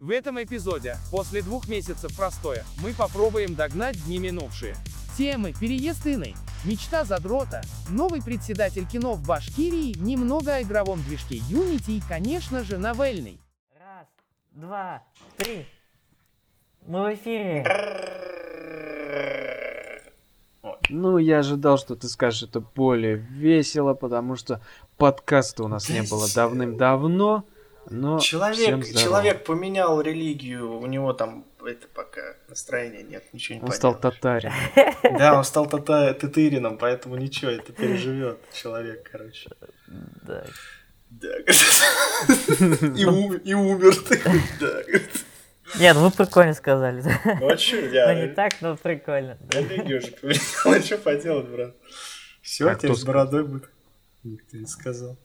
В этом эпизоде, после двух месяцев простоя, мы попробуем догнать дни минувшие. Темы «Переезд Инной», «Мечта задрота», «Новый председатель кино в Башкирии», немного о игровом движке Unity и, конечно же, новельный. Раз, два, три. Мы в эфире. Ну, я ожидал, что ты скажешь это более весело, потому что подкаста у нас не было давным-давно. Но Человек, человек поменял религию, у него там это пока настроения нет, ничего не Он стал поделаешь. татарин. Да, он стал тата- татырином, поэтому ничего, это переживет человек, короче. Да. Да. И, умер ты. Да. Нет, ну вы прикольно сказали. Ну а чё, Ну не я так, но прикольно. религию же поменял, а что поделать, брат? Все, теперь кто с бородой будет. Никто не сказал.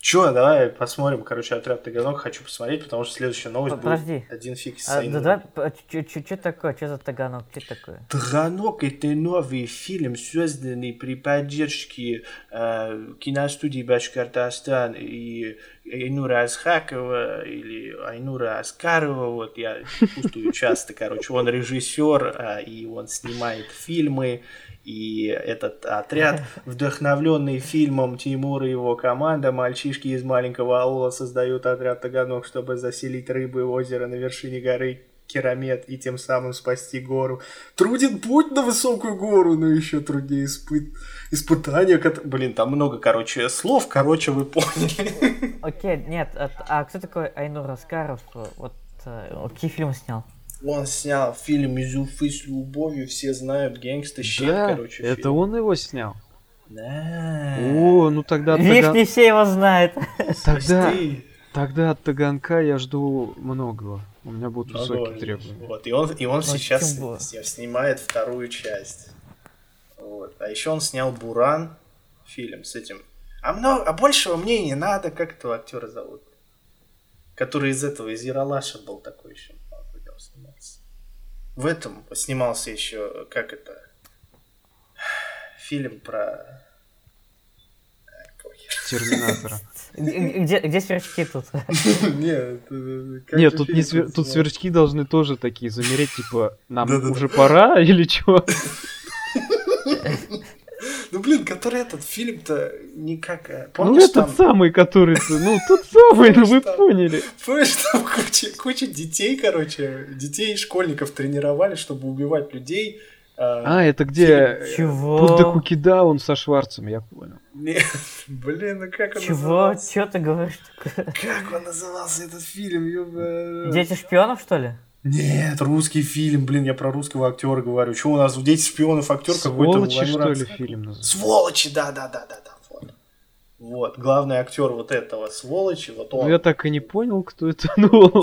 Че, давай посмотрим, короче, отряд Таганок хочу посмотреть, потому что следующая новость будет Подожди. один фиг с А, да давай, что такое, что за таганок, что такое? Таганок – это новый фильм, созданный при поддержке э, киностудии Башкортостан и Айнура Асхакова или Айнура Аскарова. Вот я путаю часто, короче. Он режиссер, э, и он снимает фильмы. И этот отряд, вдохновленный фильмом Тимура и его команда, мальчишки из маленького аула создают отряд Таганок, чтобы заселить рыбы в озеро на вершине горы Керамет и тем самым спасти гору. Труден путь на высокую гору, но еще труднее испыт... испытания. кот- Блин, там много, короче, слов, короче, вы поняли. Окей, нет, а, а кто такой Айнур Раскаров? Вот э, какие фильмы снял? Он снял фильм «Из Уфы с любовью», все знают, гэнгста щит, Да, короче. это фильм. он его снял. Да. О, ну тогда Видишь, Таган- не все его знают. Тогда, тогда от Таганка я жду многого. У меня будут высокие требования. Вот, и он, и он Ну, сейчас снимает вторую часть. Вот. А еще он снял Буран фильм с этим. А, много, а большего мне и не надо, как этого актера зовут? Который из этого, из Яралаша был такой еще. В этом снимался еще, как это, фильм про... Терминатора. Где, где сверчки тут? Нет, как Нет, тут не свер- тут сверчки должны тоже такие замереть, типа, нам уже пора или чё? Ну блин, который этот фильм-то никак... э, Ну Помнишь, этот там... самый, который, ты- ну тот самый, ну вы там- поняли. Помнишь, там куча, куча детей, короче, детей и школьников тренировали, чтобы убивать людей. А, это где Чего? Пут де Кукидаун со Шварцем, я понял. Не- блин, ну как он Чего? назывался? Чё ты говоришь такое? Как он назывался этот фильм? ёба? Дети шпионов, что ли? Нет, русский фильм, блин, я про русского актера говорю. Что у нас у дети шпионов актер какой-то? Сволочи, что ли, фильм называется? Сволочи, да, да, да, да, да. Вот. Вот, главный актер вот этого сволочи, вот он. Ну я так и не понял, кто это. Ну.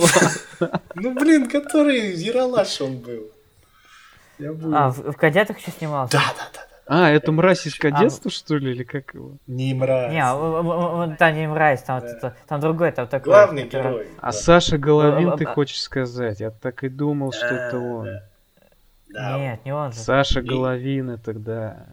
Ну блин, который Яралаш он был. Я был. А, в, в кадетах еще снимался? Да, да, да. А, это мразь из кадетства, что ли, или как его? Не мразь. Не, в- да, не мразь, там, Да. это- там другой, там такой. Главный который- герой. А да. Саша Головин, ты А, а, хочешь сказать? Я так и думал, что это Да, он. да. Да, Нет, не он же. Саша И- Головин, это да.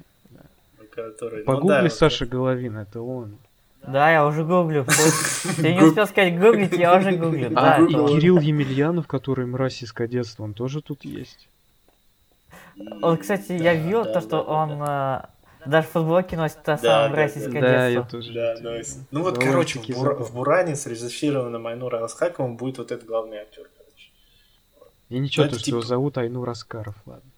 который... ну Погугли да, вот Саша Головин, это он. Да, я уже гуглю. Ты не успел сказать гуглить, я уже гуглю. Да, А он. Кирилл Емельянов, который мразь из кадетства, он тоже тут есть. Он, кстати, я видел Да, то, что он э, даже футболки носит та Да, самая да, российская да. Да, я детство. тоже. Да, nice. Ну вот, Довольно короче, в, забавно. в Буране срежиссированным Айнура Асхаковым будет вот этот главный актер, короче. И ничего, Ну, то, это что его типа- зовут Айнур Аскаров, ладно.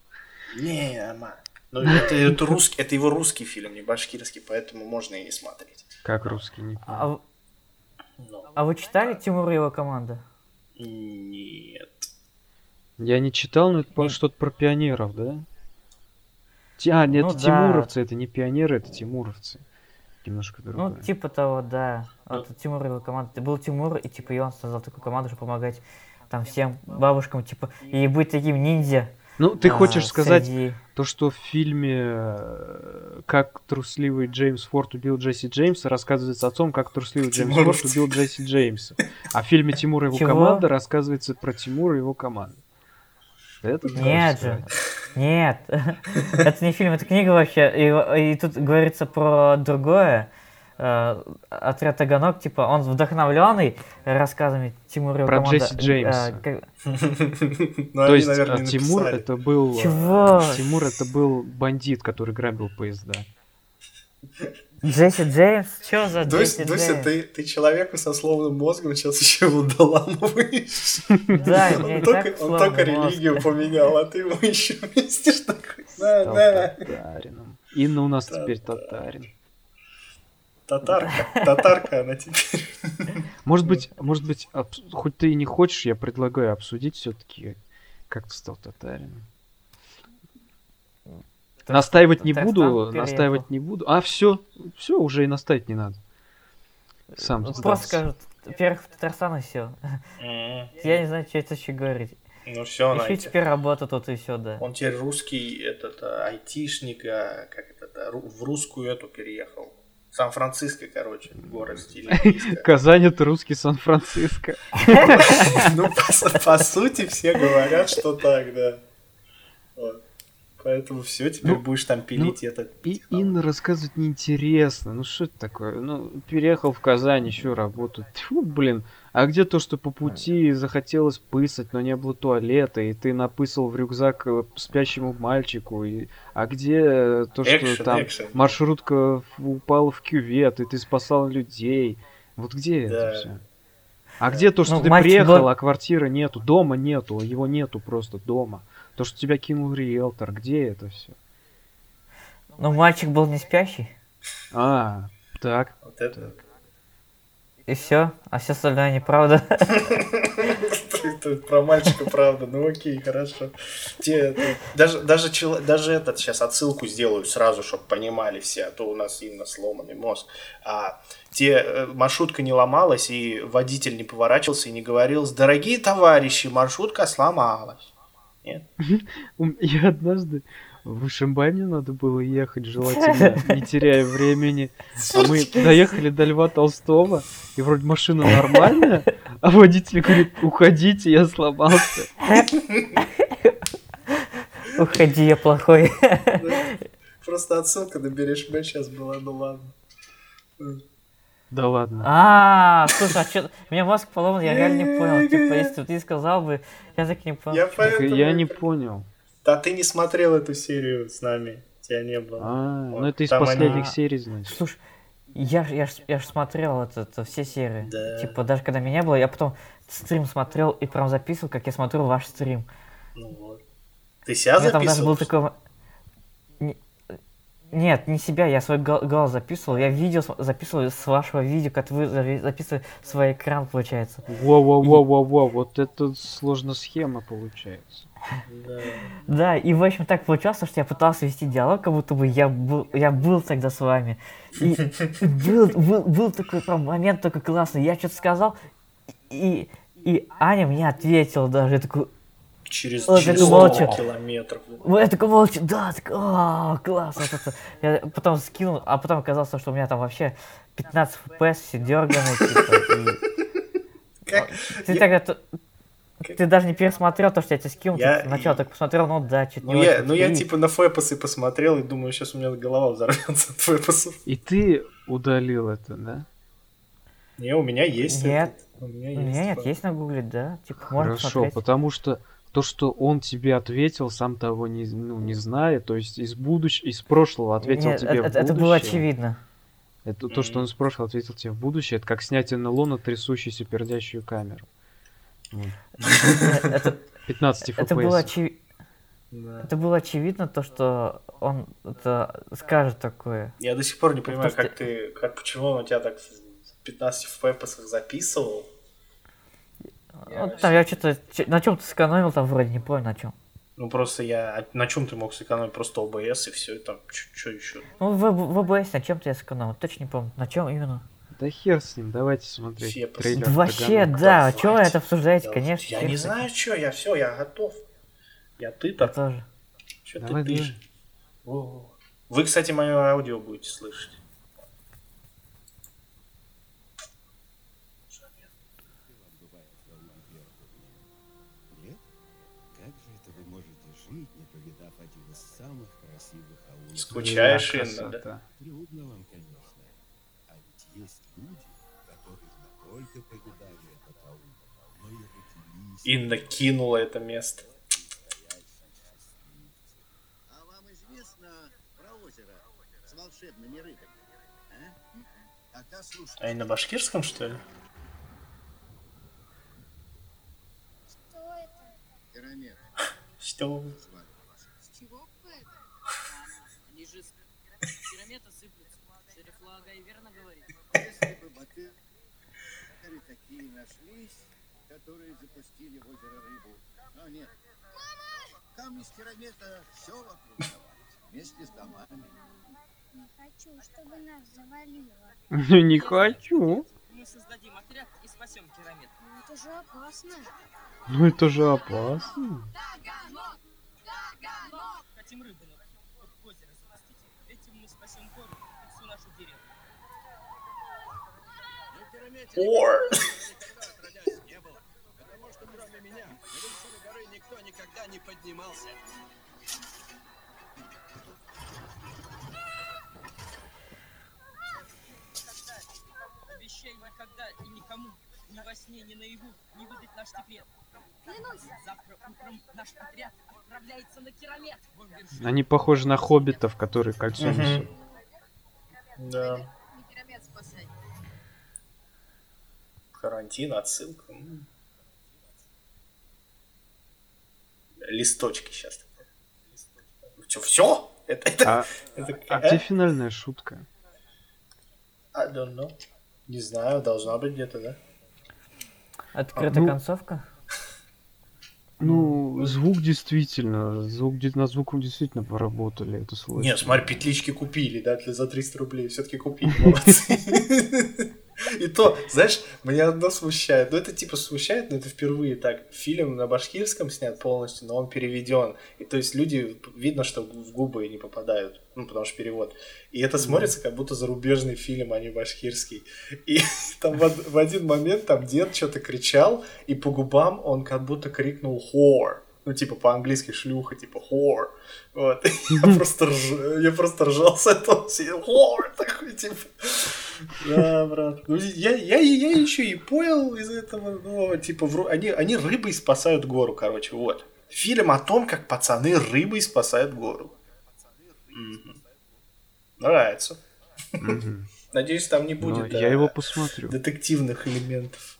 Не, ама. Ну, это, это русский, это его русский фильм, не башкирский, поэтому можно и не смотреть. Как русский, не понял. А, в- Но а вы читали Тимур и его команда? нет. Я не читал, но это что-то про пионеров, да? А, нет, Ну это да. тимуровцы, это не пионеры, это тимуровцы. Немножко другое. Ну, типа того, да. Ну. Вот Тимур его команда. Был Тимур, и типа и он создал такую команду, чтобы помогать там всем бабушкам, типа, и быть таким ниндзя. Ну, ты а, хочешь сказать среди- то, что в фильме э, «Как трусливый Джеймс Форд убил Джесси Джеймса» рассказывается о том, как трусливый Джеймс. Форд убил Джесси Джеймса. А в фильме «Тимур и его Чего? команда» рассказывается про Тимура и его команду. Это Нет же. Нет, это не фильм, это книга вообще. И, и тут говорится про другое. э, отряд Таганок, типа, он вдохновленный рассказами Тимура Про Джесси э, Джеймса. как- Ну, То есть наверное, а, Тимур это был... Чего? Тимур это был бандит, который грабил поезда. Джесси Джеймс? Чё за Дуся, Джесси Дуся, Джеймс? ты, ты человеку со словным мозгом сейчас еще его доламываешь. Да, Он только, так он только мозг. религию поменял, а ты ему еще вместишь такой. Да, да. татарином. Инна у нас теперь Та-та. татарин. Татарка, татарка она теперь. Может быть, может быть, хоть ты и не хочешь, я предлагаю обсудить все-таки, как ты стал татарином. Настаивать не буду, переехал. настаивать не буду. А, все, все, уже и настаивать не надо. Сам Ну. Просто скажут, во-первых, в Татарстан и все. Я не знаю, что это еще говорить. Ну все, Еще Настя. теперь работа тут и все, да. Он теперь русский, этот, а, айтишник, а, как это, ру- в русскую эту переехал. Сан-Франциско, короче, город стиля. Казань это русский Сан-Франциско. Ну, по, по сути, все говорят, что так, да. Поэтому все, теперь Ну, будешь там пилить этот. И Инна рассказывать неинтересно. Ну что это такое? Ну, переехал в Казань, еще работать. Тьфу, блин. А где то, что по пути захотелось писать, но не было туалета, и ты напысал в рюкзак э, спящему мальчику? И... А где э, то, что Экшен, там экшен. маршрутка упала в кювет, и ты спасал людей? Вот где Да. это все? А где то, что Ну, ты приехал, был- а квартиры нету, дома нету, его нету просто дома? То, что тебя кинул риэлтор, где это все? Но мальчик был не спящий, А, так. Вот это. и все, а все остальное неправда. Про мальчика, правда. Ну окей, хорошо. Те, это- даже, даже этот сейчас отсылку сделаю сразу, чтобы понимали все, а то у нас именно сломанный мозг. А, те э, маршрутка не ломалась, и водитель не поворачивался и не говорил, дорогие товарищи, маршрутка сломалась. Нет? Я однажды в Ишимбай мне надо было ехать, желательно, не теряя времени. А мы доехали до Льва Толстого, и вроде машина нормальная, а водитель говорит, уходите, я сломался. Уходи, я плохой. Просто отсылка на Берешме сейчас была, ну ладно. Да ладно. А, слушай, а что? У меня мозг поломан, я реально не понял. Типа, если бы ты сказал бы, я так и не понял. Я, поэтому... Я не понял. Да ты не смотрел эту серию с нами, тебя не было. А, Вот, ну это из там они- последних серий, значит. Слушай, я ж, я ж, я ж смотрел это, это все серии. Да. Типа, даже когда меня не было, я потом стрим смотрел и прям записывал, как я смотрю ваш стрим. Ну вот. Ты себя У меня там даже записывал? был такой... Нет, не себя, я свой гол- голос записывал. Я видео записывал с вашего видео, как вы записывали свой экран, получается. Во-во-во-во-во, вот это сложная схема получается. Да. Да, и в общем так получалось, что я пытался вести диалог, как будто бы я был, я был тогда с вами. И, и был, был, был такой прям момент такой классный. Я что-то сказал, и, и Аня мне ответила даже. Я такой, Через, Ой, через как 100 молча. километров. «Ой, я такой молча, да, так, а, класс, вот это. Я потом скинул, а потом оказалось, что у меня там вообще 15 FPS, все дерганые, типа? Ты Я- тогда, ты даже не пересмотрел то, что я тебе скинул, Я- ты сначала так посмотрел, ну да, чуть не Ну я, очень. ну я И- типа на фэпосы посмотрел и думаю, сейчас у меня голова взорвется от фэпосов. И ты удалил это, да? Не, у меня есть Нет. этот. У меня У есть. нет, фэп. есть на гугле, да, типа, можно Хорошо, посмотреть. потому что то, что он тебе ответил, сам того не, ну, не зная, то есть из будущего, из прошлого ответил Нет, тебе это, в это будущее. было очевидно. Это то, что он из прошлого ответил тебе в будущее, это как снять НЛО на трясущуюся пердящую камеру. Вот. Это, 15 это было FPS. очевидно. Да. Это было очевидно, то, что он это скажет такое. Я до сих пор не понимаю, Потому как ты, как почему он у тебя так в 15 фэпосах записывал. Я Вот там я что-то на чем-то сэкономил, там вроде не помню на чем. Ну просто я на чем ты мог сэкономить? Просто ОБС и все, там что еще? Ну, в, в ОБС на чем-то я сэкономил, точно не помню. На чем именно? Да хер с ним, давайте смотреть Все трейлер. Да вообще, да, давайте. что вы это обсуждаете, конечно. Я не знаю, что, я все, я готов. Я Я ты-то, тоже. что ты Давай, пишешь? Вы, кстати, мое аудио будете слышать. Скучаешь, Да, Инна, да? Трудно вам, конечно. А есть люди, которые не только повидали этот аул, но и родились. И накинула это место. А вам известно про озеро с волшебными рыбами? А? Тогда слушайте. Они на башкирском, что ли? Что это? Пирамид Что? звали. С чего бы это? Они же с пирамида сыплются. Шериф Лагай верно говорит. Если бы батыри такие нашлись, которые запустили в озеро рыбу. Но нет. Камни с пирамида все вокруг вместе с домами. Не хочу, чтобы нас завалило. Не хочу. Мы создадим отряд и спасем пирамид. Но это же опасно. Ну это же опасно. Хотим рыбу на в озеро запустить. Этим мы спасем город и всю нашу деревню. Но в пирамиде Ор. никогда отродясь не было. Потому что кроме меня на вершину горы никто никогда не поднимался. Обещай никогда и никому, ни во сне, ни наяву, не выдать наш секрет. Завтра утром наш отряд отправляется на вершина. Они похожи на хоббитов, которые кольцо несут. Да. Не Керамет спасать. Карантин, отсылка. М. Листочки сейчас. Что, все? Это, это, А, это- а а? где финальная шутка? I don't know. Не знаю, должна быть где-то, да? Открытая ну- концовка? Ну, звук действительно, звук над звуком действительно поработали, это слышно. Не, смотри, петлички купили, да, для за 300 рублей. Все-таки купили, молодцы. И то, знаешь, меня одно смущает. Ну, это типа смущает, но это впервые так. Фильм на башкирском снят полностью, но он переведен. И то есть люди, видно, что в губы не попадают. Ну, потому что перевод. И это смотрится как будто зарубежный фильм, а не башкирский. И там в, в один момент там дед что-то кричал, и по губам он как будто крикнул «хор». Ну, типа по-английски шлюха, типа «хор». Вот. Я просто, рж... я просто ржал с этого. «хор» такой, типа. Да, брат. Ну, я, я, я еще и понял из этого, ну, типа, они, они рыбой спасают гору, короче, вот. Фильм о том, как пацаны рыбой спасают гору. Нравится. Надеюсь, там не Ну, будет я а, его посмотрю. детективных элементов.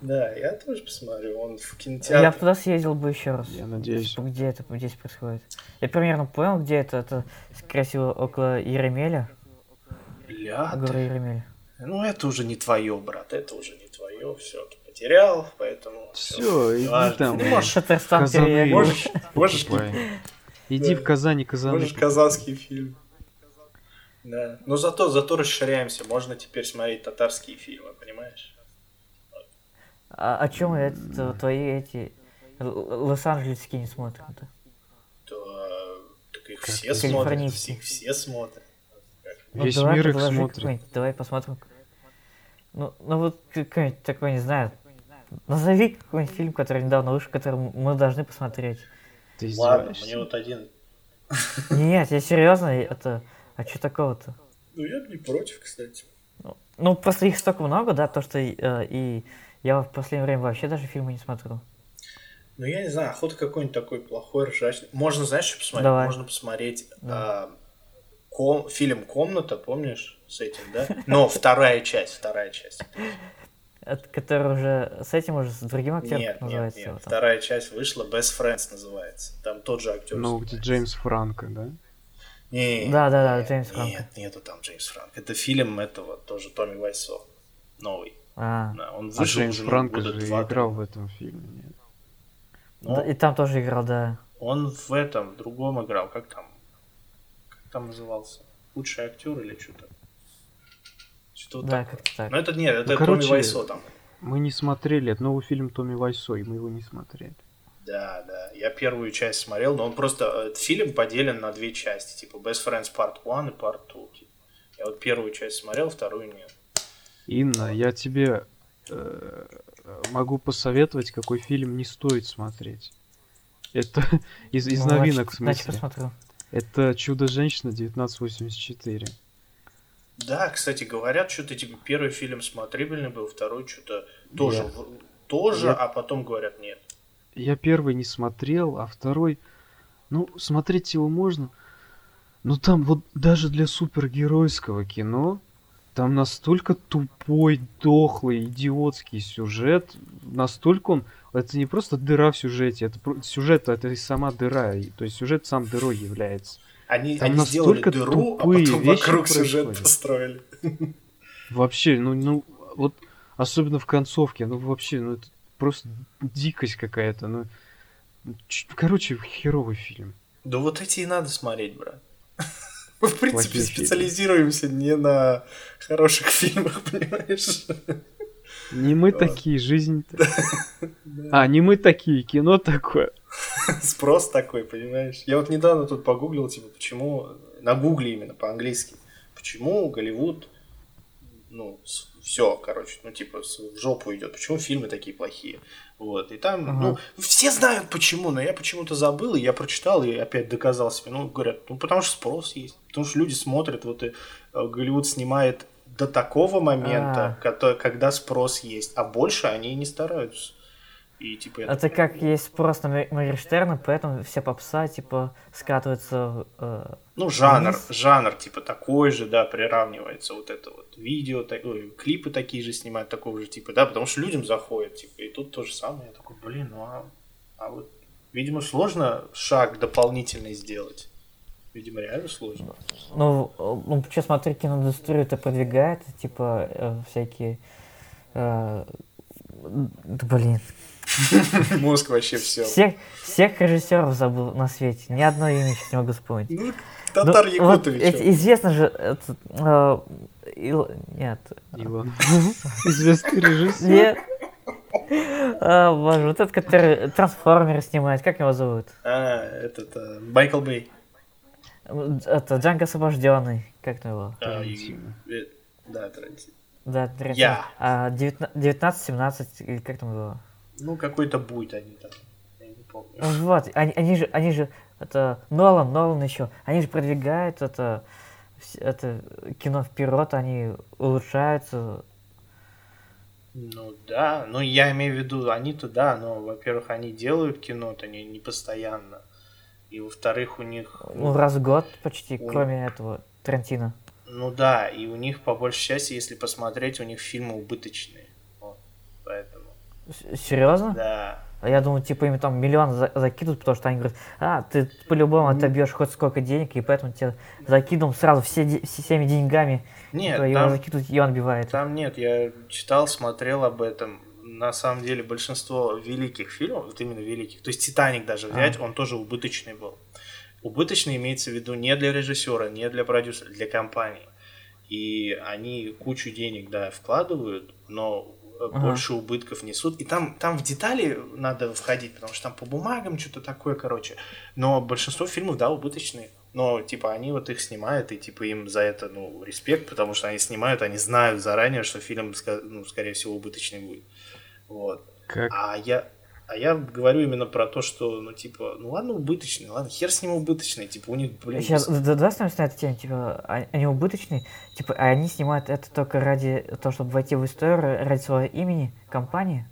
Да, я тоже посмотрю. Он в Я кинотеатре. туда съездил бы еще раз. Я надеюсь. Типа, где это здесь происходит. Я примерно понял, где это. Это, скорее всего, около Еремеля. Бля, Горы Еремеля. Ну, это уже не твое, брат, это уже не твое. Все, ты потерял, поэтому... Все, иди там. Ты можешь, Татарстан Казаны. можешь, можешь. Иди в Казани, Казаны. можешь казанский фильм. Да. Но зато, зато расширяемся. Можно теперь смотреть татарские фильмы, понимаешь? А о чем это твои эти лос-анджелесские не смотрят? да? То, э, так их Как все смотрят, их все смотрят. Ну, Весь давай мир их смотрит. Давай посмотрим. Ну, ну вот какой-нибудь такой, не знаю. Назови какой-нибудь фильм, который недавно вышел, который мы должны посмотреть. Ты Ладно, мне вот один... Нет, я серьезно, это. А что такого-то? Ну, я бы не против, кстати. Ну, Ну, просто их столько много, да, то, что и, э, и я в последнее время вообще даже фильмы не смотрю. Ну, я не знаю, охота какой-нибудь такой плохой, ржачный. Можно, знаешь, что посмотреть? Давай. Можно посмотреть Да. а, ком- фильм «Комната», помнишь, с этим, да? Но вторая часть, вторая часть. Это, который уже с этим уже с другим актером Нет, нет, называется. нет. там. Вторая часть вышла, Best Friends называется. Там тот же актер. Ну, где Джеймс Франко, да? Не, Да, да, да, нет, Джеймс нет, Франко. нету там Джеймс Франко. Это фильм этого тоже Томми Вайсо. Новый. А, Да, он А вышел Джеймс уже, года же два, играл в этом фильме, нет? Ну, да, и там тоже играл, да. Он в этом, в другом играл. Как там? Как там назывался? Лучший актер или что-то? Что Да, такое. как-то так. Ну это нет, это Ну, Томми короче, Вайсо там. Мы не смотрели, это новый фильм Томми Вайсо, и мы его не смотрели. Да, да. Я первую часть смотрел, но он просто... Этот фильм поделен на две части. Типа Best Friends Part 1 и Part 2. типа. Я вот первую часть смотрел, вторую нет. Инна, я тебе э, могу посоветовать, какой фильм не стоит смотреть. Это из, из Ну, новинок, в значит- Значит, смысле. посмотрю. Это «Чудо-женщина» 1984. Да, кстати, говорят, что-то типа первый фильм смотрибельный был, второй что-то тоже, Я- в- тоже, я- а потом говорят нет. Я первый не смотрел, а второй... Ну, смотреть его можно. Но там вот даже для супергеройского кино там настолько тупой, дохлый, идиотский сюжет. Настолько он... Это не просто дыра в сюжете, это сюжет, это и сама дыра. То есть сюжет сам дырой является. Они, Там они сделали настолько дыру, а тупые потом вещи вокруг сюжет построили. Вообще, ну, ну, вот особенно в концовке, ну вообще, ну это просто дикость какая-то, ну. Короче, херовый фильм. Да вот эти и надо смотреть, брат. Мы, в принципе, Плохие фильмы. специализируемся не на хороших фильмах, понимаешь? Не мы такие, жизнь. А, не мы такие, кино такое. Спрос такой, понимаешь? Я вот недавно тут погуглил, типа, почему... На гугле именно, по-английски. Почему Голливуд, ну, все, короче, ну, типа, в жопу идет. Почему фильмы такие плохие? Вот, и там, Ага. ну, все знают почему, но я почему-то забыл, и я прочитал, и опять доказал себе. Ну, говорят, ну, потому что спрос есть. Потому что люди смотрят, вот и э, Голливуд снимает до такого момента, А. кото- когда спрос есть, а больше они не стараются. И, типа, Это такой, как есть Мо- Моргенштерна, поэтому все попса, типа, скатываются... э, Ну, жанр, Вниз. жанр, типа, такой же, да, приравнивается вот это вот видео, так- ой, клипы такие же снимают, такого же типа, да, потому что людям заходит, типа, и тут то же самое, я такой, блин, ну а, а вот, видимо, сложно шаг дополнительный сделать. Видимо, реально сложно. Ну, ну, что смотри, киноиндустрию это продвигает, типа, э, всякие... э, да, блин. Мозг вообще все. Всех, всех режиссеров забыл на свете. Ни одно имя сейчас не могу вспомнить. Ну, Татар Ну, вот Якутович. эти- известно же, этот, э, Ил- нет, Илон. Известный режиссер. нет. А, боже, вот этот, который трансформеры снимает, как его зовут? А, этот, а, Майкл Бэй. Это Джанго освобожденный, как там его? А, и- э, Да, Тарантино. Да, Тарантино. Я. А, 19-17, или как там его? Ну, какой-то будет они там, я не помню. Вот, они, они же, они же, это, Нолан, Нолан еще, они же продвигают это, это кино вперед, они улучшаются. Ну да, ну я имею в виду, они-то да, но, во-первых, они делают кино-то не, не постоянно. И во-вторых, у них... Ну, раз в год почти, Ой. кроме этого, Тарантино. Ну да, и у них, по большей части, если посмотреть, у них фильмы убыточные. Серьезно? да. А я думаю, типа, им там миллион за- закидывают, потому что они говорят, а, ты по-любому отобьешь хоть сколько денег, и поэтому тебе закидываем сразу все, де- все- всеми деньгами, Нет, его там, закидывают, и он отбивает. там нет, я читал, смотрел об этом. На самом деле, большинство великих фильмов, вот именно великих, то есть «Титаник» даже взять, он тоже убыточный был. Убыточный имеется в виду не для режиссера, не для продюсера, для компании. И они кучу денег, да, вкладывают, но Ага. больше убытков несут. И там, там в детали надо входить, потому что там по бумагам что-то такое, короче. Но большинство фильмов, да, убыточные. Но, типа, они вот их снимают, и, типа, им за это, ну, респект, потому что они снимают, они знают заранее, что фильм, ну, скорее всего, убыточный будет. Вот. Как? А я, а я говорю именно про то, что, ну, типа, ну, ладно, убыточный, ладно, хер с ним убыточный, типа, у них, блин, Сейчас, да, да, давай остановимся на этой теме, типа, а- они убыточные, типа, а они снимают это только ради того, чтобы войти в историю, ради своего имени, компании?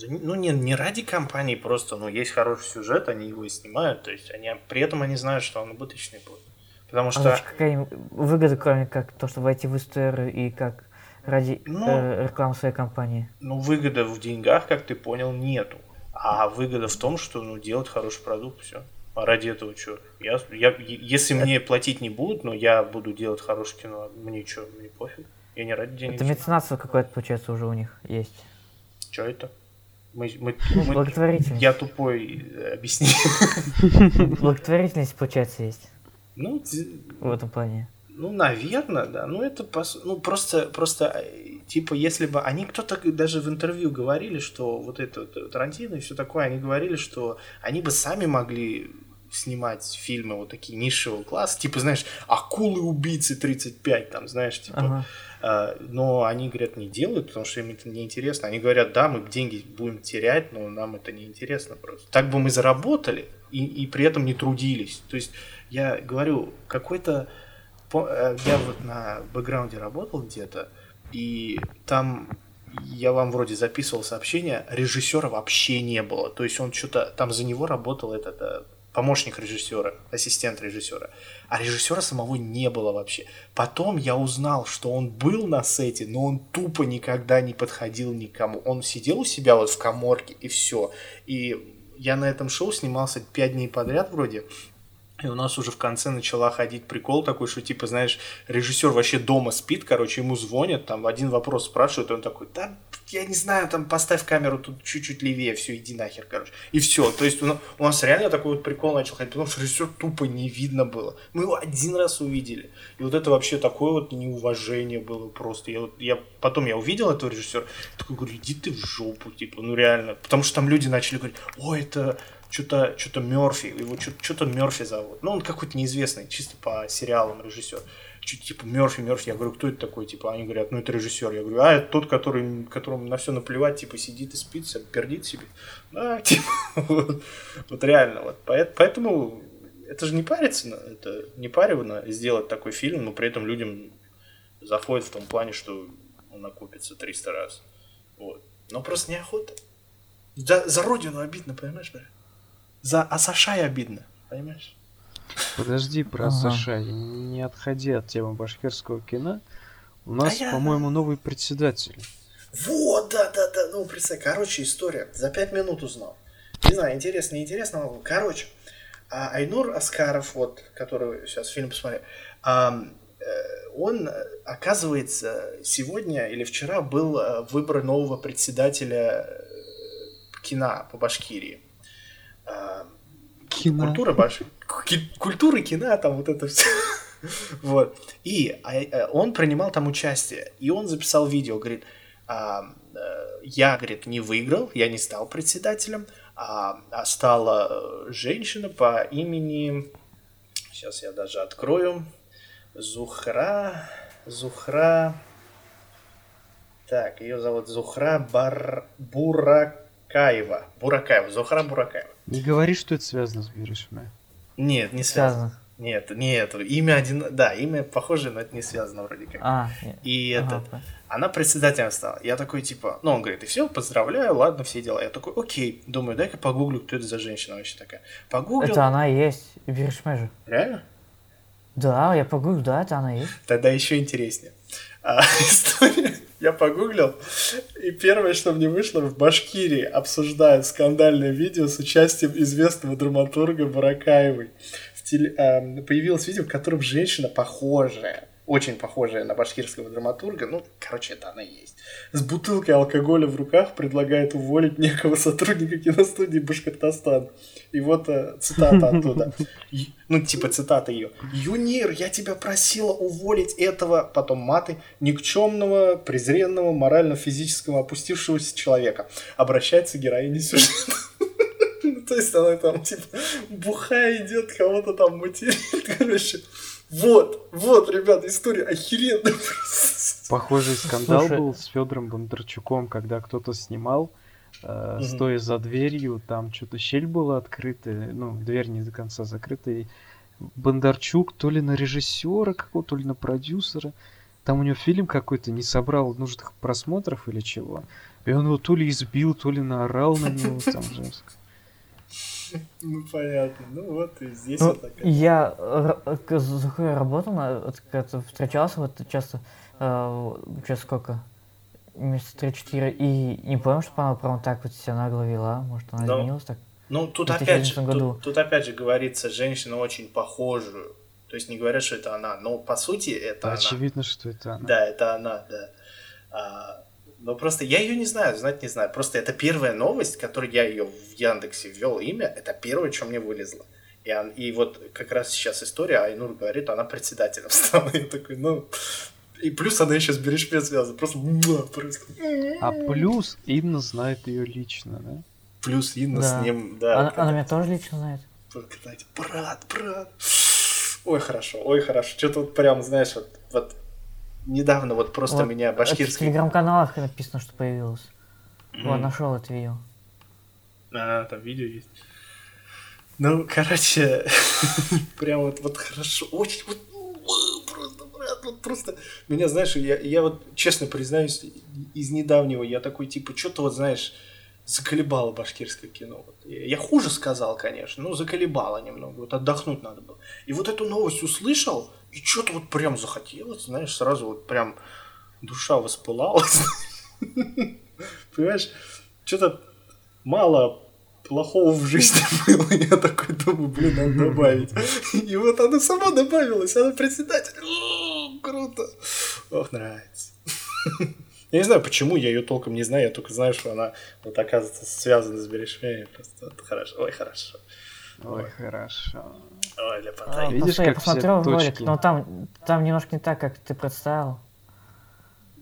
Да Ну, не, не ради компании, просто, ну, есть хороший сюжет, они его и снимают, то есть, они, при этом они знают, что он убыточный будет. Потому А что, значит, какая выгода, кроме как то, чтобы войти в историю и как ради Ну, э, рекламы своей компании? ну, выгода в деньгах, как ты понял, нету. А выгода в том, что, ну, делать хороший продукт, все. А ради этого что? Я, я, если мне платить не будут, но я буду делать хорошее кино, мне что, мне пофиг. Я не ради денег. Это меценатство какое-то, получается, уже у них есть. Что это? Мы, мы- мы- благотворительность. я тупой, э, объясни. Благотворительность, получается, есть Ну, в этом плане. Ну, наверное, да. Ну, это пос- ну, просто, просто, э, типа, если бы они кто-то даже в интервью говорили, что вот это вот, э, Тарантино и все такое, они говорили, что они бы сами могли снимать фильмы вот такие низшего класса, типа, знаешь, акулы-убийцы 35, там, знаешь, типа, Ага. а, но они, говорят, не делают, потому что им это неинтересно. Они говорят, да, мы деньги будем терять, но нам это неинтересно просто. Так бы мы заработали и, и при этом не трудились. То есть, я говорю, какой-то э, я вот на бэкграунде работал где-то, и там я вам вроде записывал сообщение, режиссера вообще не было. То есть он что-то, там за него работал этот э, помощник режиссера, ассистент режиссера. А режиссера самого не было вообще. Потом я узнал, что он был на сете, но он тупо никогда не подходил никому. Он сидел у себя вот в коморке и все. И я на этом шоу снимался пять дней подряд вроде. И у нас уже в конце начала ходить прикол такой, что типа, знаешь, режиссер вообще дома спит, короче, ему звонят, там один вопрос спрашивают, и он такой, да, я не знаю, там поставь камеру тут чуть-чуть левее, все, иди нахер, короче. И все. То есть у нас, реально такой вот прикол начал ходить, потому что режиссер тупо не видно было. Мы его один раз увидели. И вот это вообще такое вот неуважение было просто. Я, я потом я увидел этого режиссера, такой говорю, иди ты в жопу, типа, ну реально. Потому что там люди начали говорить, о, это что-то что-то Мерфи, его что-то Мерфи зовут. Ну, он какой-то неизвестный, чисто по сериалам режиссер. Чуть типа Мерфи, Мерфи. Я говорю, кто это такой? Типа, они говорят, ну это режиссер. Я говорю, а это тот, который, которому на все наплевать, типа сидит и спит, пердит себе. Да, типа, вот, вот реально. Вот. Поэт- Поэтому это же не париться, это не паривно сделать такой фильм, но при этом людям заходит в том плане, что он окупится 300 раз. Вот. Но просто неохота. За, за родину обидно, понимаешь, бля? За Асашай обидно, понимаешь? Подожди про Ага. Саша, не отходи от темы башкирского кино. У нас, я- по-моему, новый председатель. Вот, да, да, да, ну, представь, короче, история. За пять минут узнал. Не знаю, интересно, неинтересно. но, Короче, а, Айнур Аскаров, вот, который сейчас фильм посмотрел, э, он, оказывается, сегодня или вчера был э, выбор нового председателя э, кино по Башкирии. А, Кино. Культура ки- Культура кино, там вот это все. Вот. И а, э, он принимал там участие. И он записал видео, говорит, э, я, говорит, не выиграл, я не стал председателем, а, а стала э, женщина по имени... Сейчас я даже открою. Зухра... Зухра... Так, ее зовут Зухра Бар... Буракаева. Буракаева. Зухра Буракаева. Не говори, что это связано с Берешме. Нет, не связано. Связано. Нет, нет, имя один, да, имя похоже, но это не связано вроде как. А, не- И ага, это, по- она председателем стала. Я такой, типа, ну, он говорит, и все, поздравляю, ладно, все дела. Я такой, окей, думаю, дай-ка погуглю, кто это за женщина вообще такая. Погуглил, Это она и есть. Берешме же. реально? Да, я погуглил, да, это она и есть. Тогда еще интереснее. А, история, я погуглил, и первое, что мне вышло, в Башкирии обсуждают скандальное видео с участием известного драматурга Баракаевой. В теле- а, появилось видео, в котором женщина похожая, очень похожая на башкирского драматурга, ну, короче, это она и есть, с бутылкой алкоголя в руках предлагает уволить некого сотрудника киностудии Башкортостан. И вот э, цитата оттуда. Ну, типа цитата ее. Юнир, я тебя просила уволить этого, потом маты, никчемного, презренного, морально-физического, опустившегося человека. Обращается героиня сюжета. Ну, То есть она там, типа, бухая идет, кого-то там материт, короче. Вот, вот, ребят, история охеренная. Похожий скандал Слушай. был с Федором Бондарчуком, когда кто-то снимал, э, Мгм. стоя за дверью, там что-то щель была открыта, ну, дверь не до конца закрыта, и Бондарчук то ли на режиссера какого, то ли на продюсера, там у него фильм какой-то не собрал нужных просмотров или чего, и он его то ли избил, то ли наорал на него, там же. Ну, понятно. Ну, вот и здесь Ну, вот такая. я р- к- с Зухой работал, как-то встречался вот часто, э, сейчас сколько, месяца 3-4, и не помню, чтобы она прям так вот себя нагло вела, может она Да. изменилась так. Ну, тут опять же, 2011 году. тут, тут опять же говорится, женщина очень похожую. То есть не говорят, что это она, но по сути это она. Очевидно, что это она. Да, это она, да. А, но просто я ее не знаю, знать не знаю. Просто это первая новость, которой я ее в Яндексе ввел имя, это первое, что мне вылезло. И, он- и вот как раз сейчас история, Айнур говорит, она председателем стала. Я такой, ну... И плюс она еще с Берешме связана. Просто, муа, просто. А плюс Инна знает ее лично, да? Плюс Инна Да. с ним, да. она, она меня тоже лично знает. Только, знаете, брат, брат. Ой, хорошо, ой, хорошо. Что-то вот прям, знаешь, вот, вот недавно вот просто Вот меня это В башкирский... телеграм-каналах написано, что появилось. Вот, М. нашел это видео. А, там видео есть. Ну, короче, прям вот, вот хорошо, очень вот, просто вот просто, меня, знаешь, я, я вот честно признаюсь, из недавнего я такой, типа, что-то вот, знаешь, заколебало башкирское кино. Вот. Я, хуже сказал, конечно, но заколебало немного, вот отдохнуть надо было. И вот эту новость услышал, и что-то вот прям захотелось, знаешь, сразу вот прям душа воспылалась. Понимаешь, что-то мало плохого в жизни было. Я такой думаю, блин, надо добавить. И вот она сама добавилась, она председатель. Круто. Ох, нравится. Я не знаю, почему, я ее толком не знаю, я только знаю, что она вот оказывается связана с Берешвеем. Просто это хорошо. Ой, хорошо. Ой, хорошо. Ой, А, Лепотай. Видишь, я как все посмотрел ролик, точки? но там, там немножко не так, как ты представил.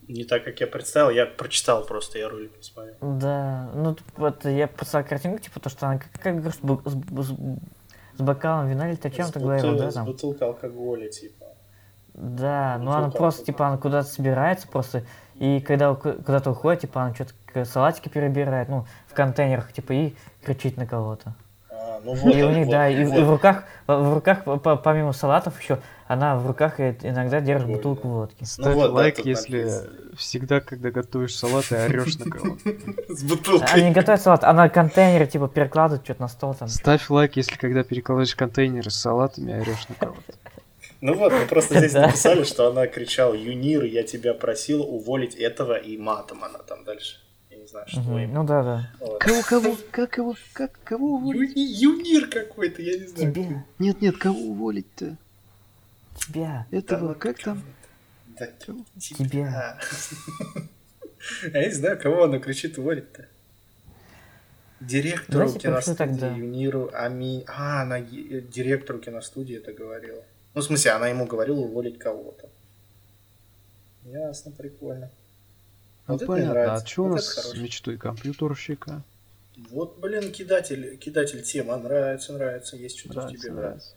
Не так, как я представил, я прочитал просто, я ролик не смотрел. Да, ну вот я представил картинку, типа то, что она как, как говоришь, с, с, с, с бокалом вина или С чем-то бутыл- говорил, да, С там? бутылкой алкоголя, типа. Да, ну она просто, алкоголя. типа, она куда-то собирается просто, и когда ку- куда-то уходит, типа, она что-то салатики перебирает, ну, в контейнерах, типа, и кричит на кого-то. А, ну вот, И у них, вот, да, и, вот. и в руках, в руках, по- по- помимо салатов еще, она в руках и- иногда держит Прикольно. бутылку водки. Ставь вот, да, лайк, если написано. всегда, когда готовишь салат, и орешь на кого-то. С Она бутылкой. не готовит салат, она контейнеры, типа, перекладывает что-то на стол там. Ставь лайк, если когда перекладываешь контейнеры с салатами, орешь на кого-то. Ну вот, мы просто здесь Да. написали, что она кричала «Юнир, я тебя просила уволить этого» и матом она там дальше. Я не знаю, что им. Ну да, да. Вот. Кого, кого, как его, как, кого уволить? Юни- Юнир какой-то, я не знаю. Тебя, Нет, нет, кого уволить-то? тебя. Этого, Да, как там? Да, Тебя. Я не знаю, кого она кричит уволить-то. Директору пошлю киностудии тогда. Юниру Ами... А, она директору киностудии это говорила. Ну, в смысле, она ему говорила уволить кого-то. Ясно, прикольно. Ну, Вот это понятно, а нравится. что у Вот нас это с мечтой компьютерщика? Вот, блин, кидатель, кидатель тема, нравится, нравится, есть что-то в Нравится, тебе, брат. нравится.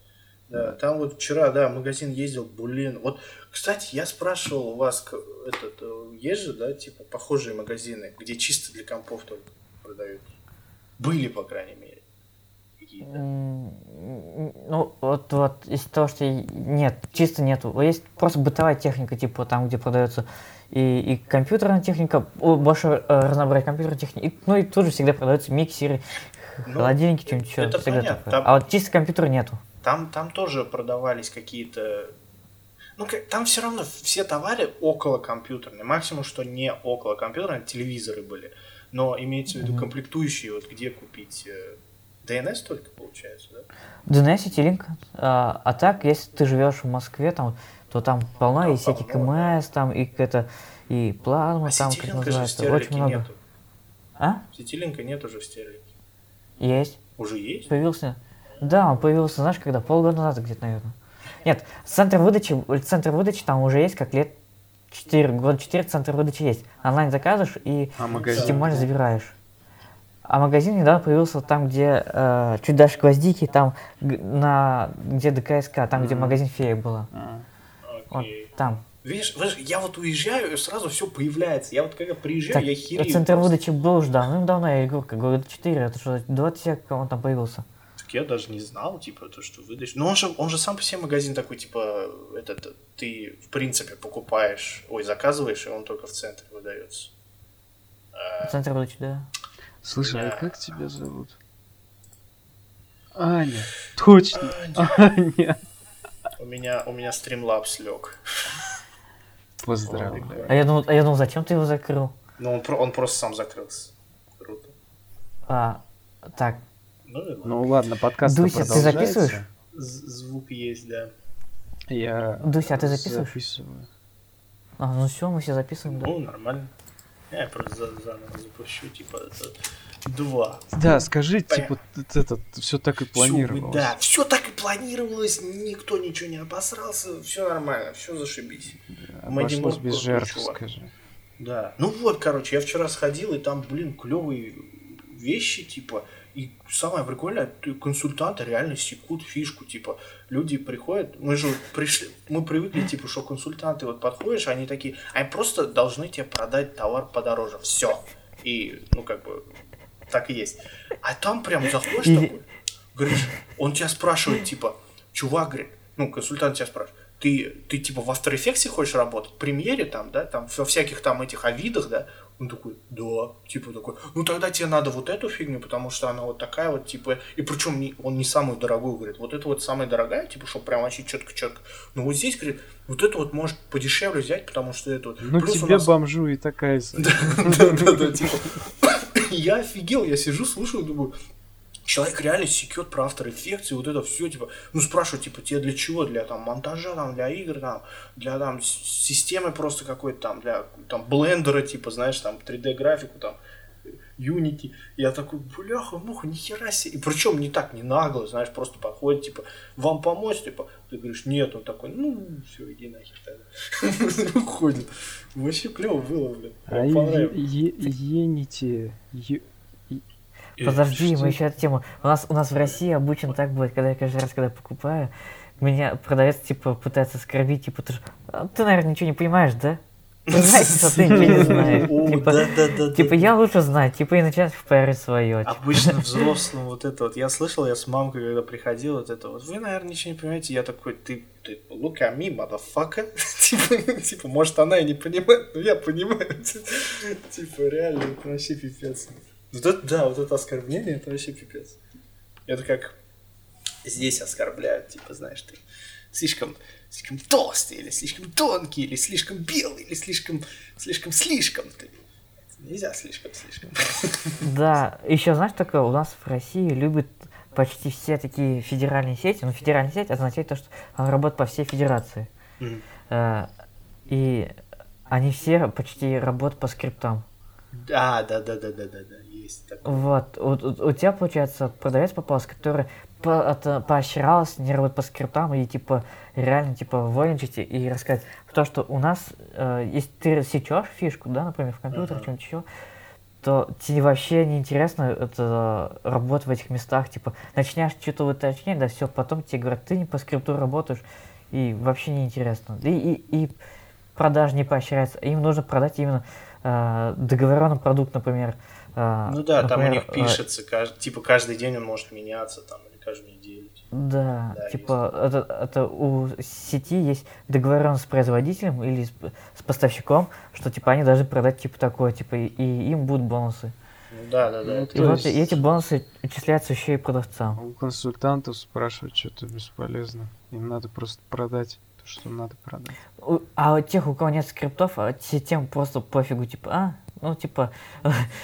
Да, там вот вчера, да, в магазин ездил, блин. Вот, кстати, я спрашивал у вас, этот, э, есть же, да, типа, похожие магазины, где чисто для компов только продают? Были, по крайней мере. Какие-то. Ну, вот, вот, из того, что нет, чисто нету. Есть просто бытовая техника, типа там, где продается и, и компьютерная техника, больше э, разнообразия компьютерной техники, ну и тут же всегда продаются миксеры, Ну, холодильники, что-нибудь еще. это всегда понятно, такое. там- А вот чисто компьютера нету. Там, там тоже продавались какие-то... Ну, там все равно все товары около компьютерные. Максимум, что не около компьютерные, телевизоры были. Но имеется в виду комплектующие, вот где купить... э, DNS только получается, да? DNS и T-Link. А, а так, если ты живешь в Москве, там, то там полно Там и всяких КМС, там и это и плазма, А там, как сетилинка же в называется, очень много. нету. А? Сетилинка нет уже в стерлике. Есть. Уже есть? Появился. Да, он появился, знаешь, когда? Полгода назад где-то, наверное. Нет, центр выдачи, центр выдачи там уже есть как лет 4, год 4 центр выдачи есть. Онлайн заказываешь и А магазин? Тимоле забираешь. А магазин недавно появился там, где э, чуть дальше гвоздики, там на где ДКСК, там, где Мгм. магазин фея была. А, Вот там. Видишь, видишь, я вот уезжаю, и сразу все появляется. Я вот когда приезжаю, Так, я херею. центр просто. выдачи был уже давным-давно, я говорю, как года 4, это что, 20 век он там появился. Так я даже не знал, типа, то, что выдашь. Но он же, он же сам по себе магазин такой, типа, этот, ты, в принципе, покупаешь, ой, заказываешь, и он только в центре выдается. Центр выдачи, да. Слушай, а Да. как тебя зовут? Аня. Точно. Аня. у меня, у меня стримлапс лег. Поздравляю. А я думал, а я думал, зачем ты его закрыл? Ну, он, про- он просто сам закрылся. Круто. А, так, Ну. Ну ладно, подкаст Дуся, ты записываешь? З- звук есть, да. Я Дуся, а ты записываешь? записываю. а, ну все, мы все записываем, да. Ну, нормально. Я просто за- заново запущу, типа, это два. Да, скажи, Понятно. типа, это все так и планировалось. да, все так и планировалось, никто ничего не обосрался, все нормально, все зашибись. Мэдди Обошлось без жертв, чувак. скажи. Да. Ну вот, короче, я вчера сходил, и там, блин, клевые вещи, типа, и самое прикольное, ты- консультанты реально секут фишку, типа, люди приходят, мы же пришли, мы привыкли, типа, что консультанты вот подходишь, они такие, они просто должны тебе продать товар подороже, все. И, ну, как бы, так и есть. А там прям заходишь такой, говоришь, он тебя спрашивает, типа, чувак, говорит, ну, консультант тебя спрашивает, ты, ты типа в After Effects хочешь работать, в премьере там, да, там во всяких там этих авидах, да, он такой, да, типа такой, ну тогда тебе надо вот эту фигню, потому что она вот такая вот, типа, и причем не, он не самую дорогую говорит, вот это вот самая дорогая, типа, чтобы прям вообще четко-четко, но вот здесь, говорит, вот это вот может подешевле взять, потому что это вот... Ну Плюс тебе нас- бомжу и такая. Да-да-да, типа, я офигел, я сижу, слушаю, думаю, человек реально секет про Effects и вот это все, типа, ну спрашиваю, типа, тебе для чего? Для там монтажа, там, для игр, там, для там системы просто какой-то там, для там блендера, типа, знаешь, там 3D графику, там, Unity. Я такой, бляха, муха, нихера себе. И причем не так, не нагло, знаешь, просто подходит, типа, вам помочь, типа, ты говоришь, нет, он такой, ну, все, иди нахер тогда. Уходит. Вообще клево было, блин. А Прям е- понравилось. е- Ените. Е- Подожди, мы еще эту тему. У нас, у нас в России обычно так будет, когда я каждый раз, когда покупаю, меня продавец, типа, пытается оскорбить, типа, ты, ж- а, ты, наверное, ничего не понимаешь, да? Знаешь, ты ничего не знаешь. Типа, типа, я лучше знаю, типа, и начинает впаривать свое. Обычно взрослым вот это вот. Я слышал, я с мамкой, когда приходил, вот это вот. Вы, наверное, ничего не понимаете. Я такой, ты, ты look at me, motherfucker. типа, типа, может, она и не понимает, но я понимаю. типа, реально, это вообще пипец. Вот это, да, вот это оскорбление, это вообще пипец. Это как здесь оскорбляют, типа, знаешь, ты слишком, слишком толстый, или слишком тонкий, или слишком белый, или слишком, слишком, слишком. Ты. Нельзя слишком, слишком. Да, еще знаешь такое, у нас в России любят почти все такие федеральные сети. Ну, федеральная сеть означает то, что она работает по всей федерации. Э, И они все почти работают по скриптам. Да, да, да, да, да, да, да, есть такое. Вот, у, у- у тебя, получается, продавец попался, который по- это, поощрялся, не работать по скриптам и, типа, реально, типа, вольничать и рассказать. Потому что у нас, э, если ты сечешь фишку, да, например, в компьютере, Ага. что-нибудь еще, то тебе вообще не интересно это работать в этих местах, типа, начнешь что-то уточнять, да, все, потом тебе говорят, ты не по скрипту работаешь, и вообще не интересно. И, и, и продажа не поощряется. Им нужно продать именно э, договоренный продукт, например. Э, Ну да, там у например, них э, пишется, кажд- типа каждый день он может меняться, там, или каждую неделю. Да, Да, типа это, это у сети есть договоренность с производителем или с, с поставщиком, что типа они должны продать типа такое, типа и, и им будут бонусы. Ну да, да, да. Ну, И То вот есть- эти бонусы начисляются еще и продавцам. У консультантов спрашивать что-то бесполезно. Им надо просто продать то, что надо продать. У- А у тех, у кого нет скриптов, а те- тем просто пофигу, типа, а, ну типа,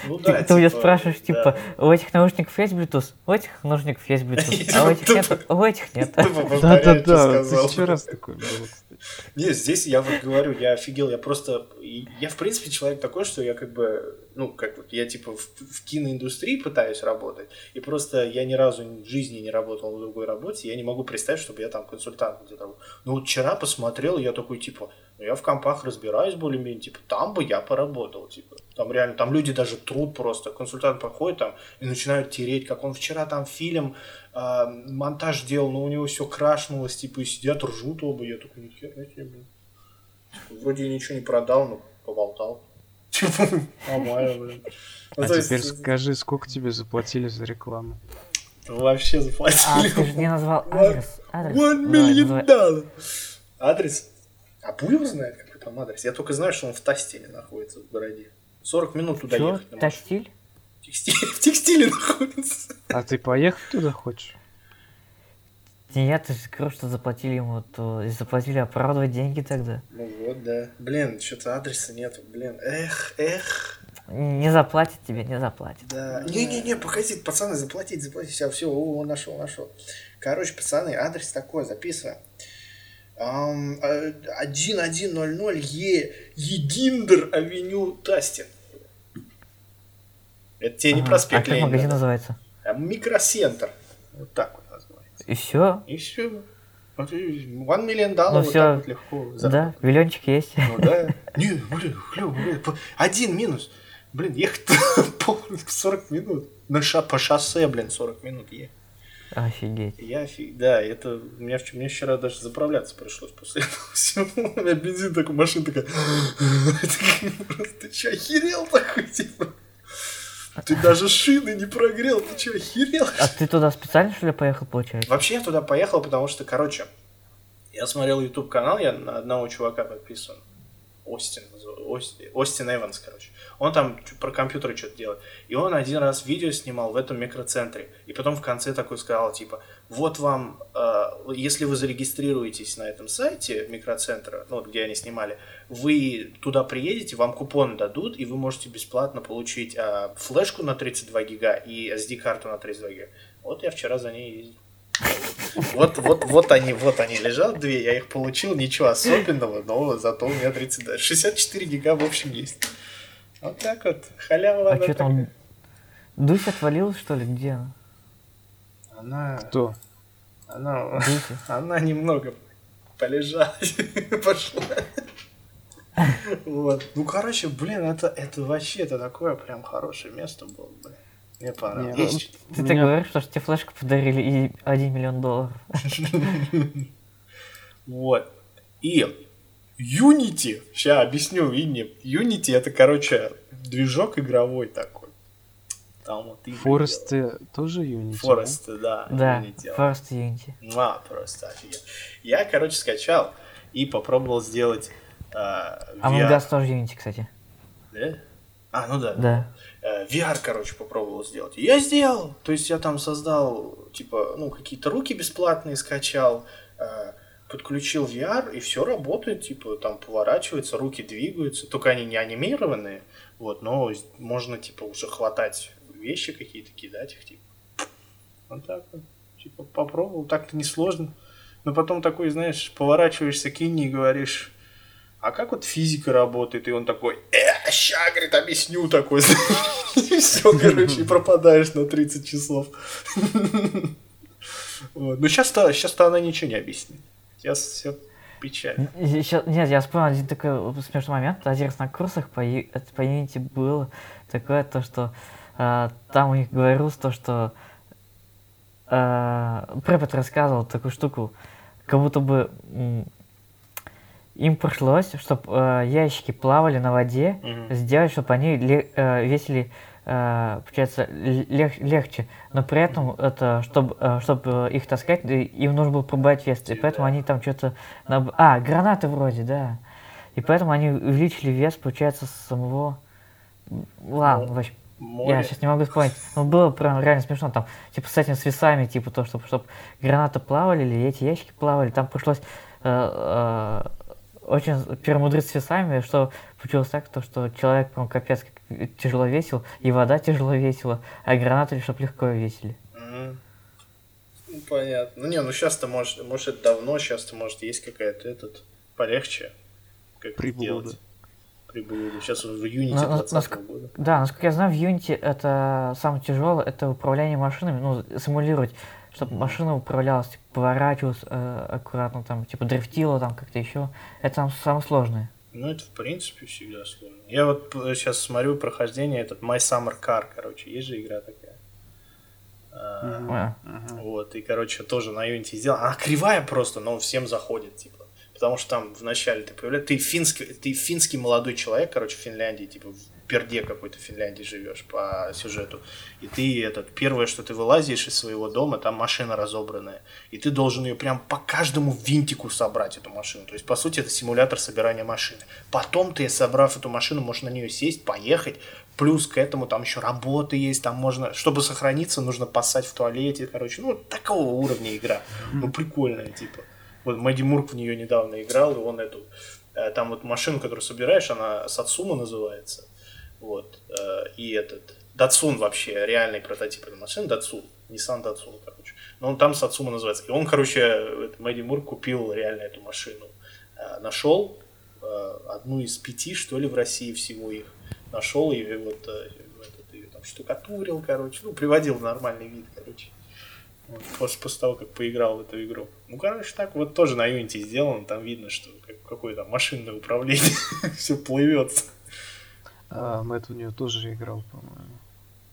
Ну ты, да, ты у меня типа, спрашиваешь, да. типа, у этих наушников есть Bluetooth, у этих наушников есть Bluetooth, а у этих нет, у этих нет. Да-да-да, сказал. тысячу раз такое было, кстати. Не, здесь я вот говорю, я офигел, я просто, я в принципе человек такой, что я как бы, ну, как вот, я типа в, в киноиндустрии пытаюсь работать, и просто я ни разу в жизни не работал на другой работе, я не могу представить, чтобы я там консультант где-то был. Ну, вот вчера посмотрел, я такой, типа, ну, я в компах разбираюсь более-менее, типа, там бы я поработал, типа, там реально, там люди даже труд просто, консультант проходит там и начинают тереть, как он вчера там фильм, а, монтаж делал, но у него все крашнулось, типа, и сидят, ржут оба, я такой, нихера себе, блин. Типа, Вроде я ничего не продал, но поболтал. Типа, нормально, блин. Ну, А есть, теперь скажи, сколько тебе заплатили за рекламу? Вообще А заплатили. ты же не назвал адрес, адрес. One Давай, million dollar. Адрес? А Буев знает, какой там адрес? Я только знаю, что он в Тастине находится, в городе. 40 минут туда Чё? ехать. Текстиль? Текстиль- В текстиле находится. А ты поехать туда хочешь? Нет, ты же говорил, что заплатили ему, то заплатили оправдывать деньги тогда. Ну вот, да. Блин, что-то адреса нету. Блин, эх, эх. Не заплатит тебе, не заплатит. Да. Не-не-не, погоди, пацаны, заплатить, заплатить. Все, все, о, нашел, нашел. Короче, пацаны, адрес такой, записываем. Ам, э, 1100 Е Единдер Авеню Тастин. Это тебе не проспект А как магазин называется? а. Вот так вот называется. И все? И все. One million dollar, Ну вот всё. так вот легко. Да, миллиончик есть. Ну да. Не, блин, клево, блин. Один минус. Блин, ехать пол- 40 минут. На ша по шоссе, блин, 40 минут ехать. Офигеть. Я фиг, да, это меня, вч- мне вчера даже заправляться пришлось после этого всего. У меня бензин такой, машина такая. Ты че, охерел такой, типа? Ты даже шины не прогрел, ты че, охерел? А ты туда специально, что ли, поехал, получается? Вообще я туда поехал, потому что, короче, Я смотрел YouTube канал, я на одного чувака подписан. Остин, называется, Ост- Остин Эванс, короче. Он там про компьютеры что-то делает. И он один раз видео снимал в этом микроцентре. И потом в конце такой сказал, типа, вот вам, э, если вы зарегистрируетесь на этом сайте микроцентра, ну, вот где они снимали, вы туда приедете, вам купон дадут, и вы можете бесплатно получить э, флешку на 32 гига и SD-карту на 32 гига. Вот я вчера за ней ездил. Вот, вот, вот они, вот они лежат две, я их получил, ничего особенного, но зато у меня 30, да, 64 гига в общем есть. Вот так вот, халява А что там? Дусь отвалилась, что ли? Где она? Она, Кто? она, Дуся? она немного полежала, пошла. Вот. Ну, короче, блин, это, это вообще, это такое прям хорошее место было, блин. Мне понравилось. Есть Ты так меня- говоришь, что ж тебе флешку подарили и 1 миллион долларов. Вот. И Unity, сейчас объясню Инне. Unity это, короче, движок игровой такой. Там вот Форесты тоже Unity? Форесты, да. Да. Forest Unity. Муа, просто офигенно. Я, короче, скачал и попробовал сделать Among VR. Us тоже Unity, кстати. Да? А, ну да. Да. Э, VR, короче, попробовал сделать. И Я сделал. То есть я там создал, типа, ну, какие-то руки бесплатные скачал, э, подключил VR, и все работает, типа, там поворачивается, руки двигаются. Только они не анимированные, вот, но можно, типа, уже хватать вещи какие-то, кидать их, типа. Вот так вот. Типа, попробовал, так-то несложно. Но потом такой, знаешь, поворачиваешься к Инне и говоришь, а как вот физика работает? И он такой, э, ща, говорит, объясню такой. И все, короче, и пропадаешь на 30 часов. Ну, сейчас-то, сейчас-то она ничего не объяснит. Сейчас все печально. Ща- нет, я вспомнил один такой смешной момент. Один раз на курсах по, по Unity было такое, то, что э, там у них говорилось то, что э, препод рассказывал такую штуку, как будто бы им пришлось, чтобы ящики плавали на воде, Мгм. сделать, чтобы они ле- э, весили, э, получается, лег- легче. Но при этом это, чтобы, чтобы их таскать, им нужно было прибавить вес. И поэтому они там что-то... наб- А, гранаты вроде, да. И поэтому они увеличили вес, получается, самого... Ладно, Ну, вообще, Море. я сейчас не могу вспомнить. Но было прям реально смешно. Там, типа, с этим с весами, типа, то, чтобы, чтобы гранаты плавали или эти ящики плавали. Там пришлось э, э, очень перемудрить с весами, что получилось так, то, что человек, прям капец как тяжело весил, и вода тяжело весила, а гранаты, чтобы легко весили. Мгм. Ну, понятно. Ну, не, ну сейчас-то может, может, это давно, сейчас-то, может, есть какая-то этот полегче. Как Приблуда. Приблуда. Сейчас в Ну, ну, 20 наск- года. Да, насколько я знаю, в Unity это самое тяжелое, это управление машинами, ну, симулировать, чтобы машина управлялась, типа, поворачивалась э, аккуратно, там, типа, дрифтила, там, как-то еще. Это там самое сложное. Ну, это, в принципе, всегда сложно. Я вот сейчас смотрю прохождение, этот My Summer Car, короче, есть же игра такая. А, Вот, и, короче, тоже на Unity сделал. Она кривая просто, но всем заходит, типа. Потому что там вначале ты появляешься, ты финский, ты финский молодой человек, короче, в Финляндии, типа в перде какой-то в Финляндии живешь по сюжету. И ты этот, первое, что ты вылазишь из своего дома, там машина разобранная. И ты должен ее прям по каждому винтику собрать, эту машину. То есть, по сути, это симулятор собирания машины. Потом ты, собрав эту машину, можешь на нее сесть, поехать. Плюс к этому там еще работы есть, там можно, чтобы сохраниться, нужно поссать в туалете, короче, ну, такого уровня игра. Ну, прикольная, типа. Вот Мэдди Мурк в нее недавно играл, и он эту, э, там вот машину, которую собираешь, она Сацума называется, вот, э, и этот, Датсун вообще, реальный прототип этой машины, Датсун, Nissan Датсун, короче. Но он там Сацума называется. И он, короче, Мэдди Мурк купил реально эту машину. Э, Нашел э, одну из пяти, что ли, в России всего их. Нашел и вот этот, ее там штукатурил, короче, ну, приводил в нормальный вид, короче. После, после того, как поиграл в эту игру. Ну, короче, так вот тоже на Unity сделано, там видно, что как, какое там машинное управление, все плывет. А, Мэтт в нее тоже играл, по-моему.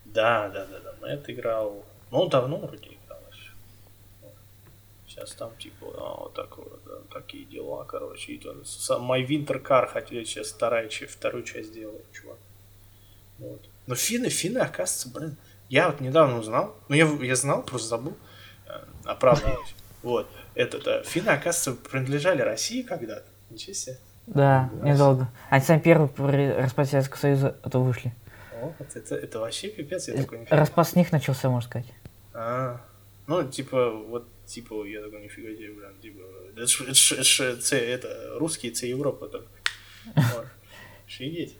Да, да, да, да, Мэтт играл. Ну, он давно вроде играл еще. Сейчас там типа, а, вот так вот, да, такие дела, короче. И то, сам My Winter Car хотели сейчас вторая, часть- вторую часть делать, чувак. Вот. Но финны, финны, оказывается, блин, я вот недавно узнал, ну я, я знал, просто забыл, э, оправдываюсь. Вот. Это-то. Финны, оказывается, принадлежали России когда-то. Ничего себе. Да, недолго. Они сами первые при распаде Советского Союза это вышли. О, это, это вообще пипец, я Э, такой нифига. Распад с них начался, можно сказать. А, ну, типа, вот, типа, я такой, нифига себе, блин, типа, это ж, это ж- это ж Ц- это, русские Ц Европа. Вот. Офигеть.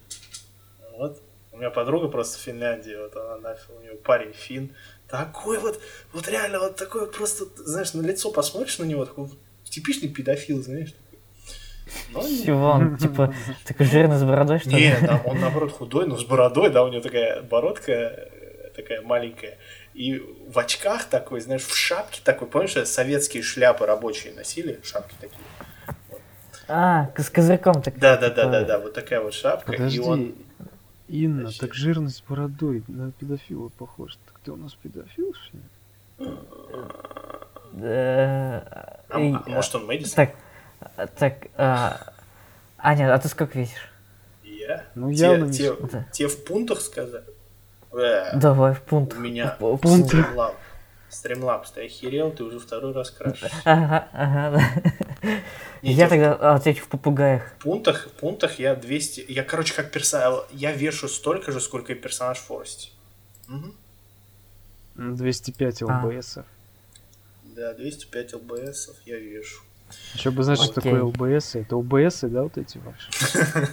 Вот. У меня подруга просто в Финляндии, вот она нафиг, у нее парень фин. Такой вот, вот реально, вот такой вот просто, знаешь, на лицо посмотришь на него, такой типичный педофил, знаешь, Чего он, типа, такой жирный с бородой, что ли? не, да, он наоборот худой, но с бородой, да, у него такая бородка э, такая маленькая. И в очках такой, знаешь, в шапке такой, помнишь, э, советские шляпы рабочие носили, шапки такие. А, с козырьком так. Да, да, да, да, да, вот такая вот шапка. Подожди, И он... Инна, Вообще. так жирность с бородой на педофила похож. Так ты у нас педофил, что ли? э, А, а может он Мэдисон? Так, так, а, Аня, а ты сколько весишь? Я? Ну, Те- явно не те, Да. те в пунктах сказать? Э, Давай, в пункт. У меня В- в пункт. стримлаб. Стримлабс, ты охерел, ты уже второй раз крашишь. Ага, ага, да. Не, Я те в тогда отвечу в попугаях. пунктах, в пунктах я 200... Я, короче, как персонаж... Я вешу столько же, сколько и персонаж в Форесте. Мгм. М, 205 А. ЛБСов. Да, 205 ЛБСов я вешу. Еще бы знать, что такое ЛБС. Это ЛБС, да, вот эти ваши?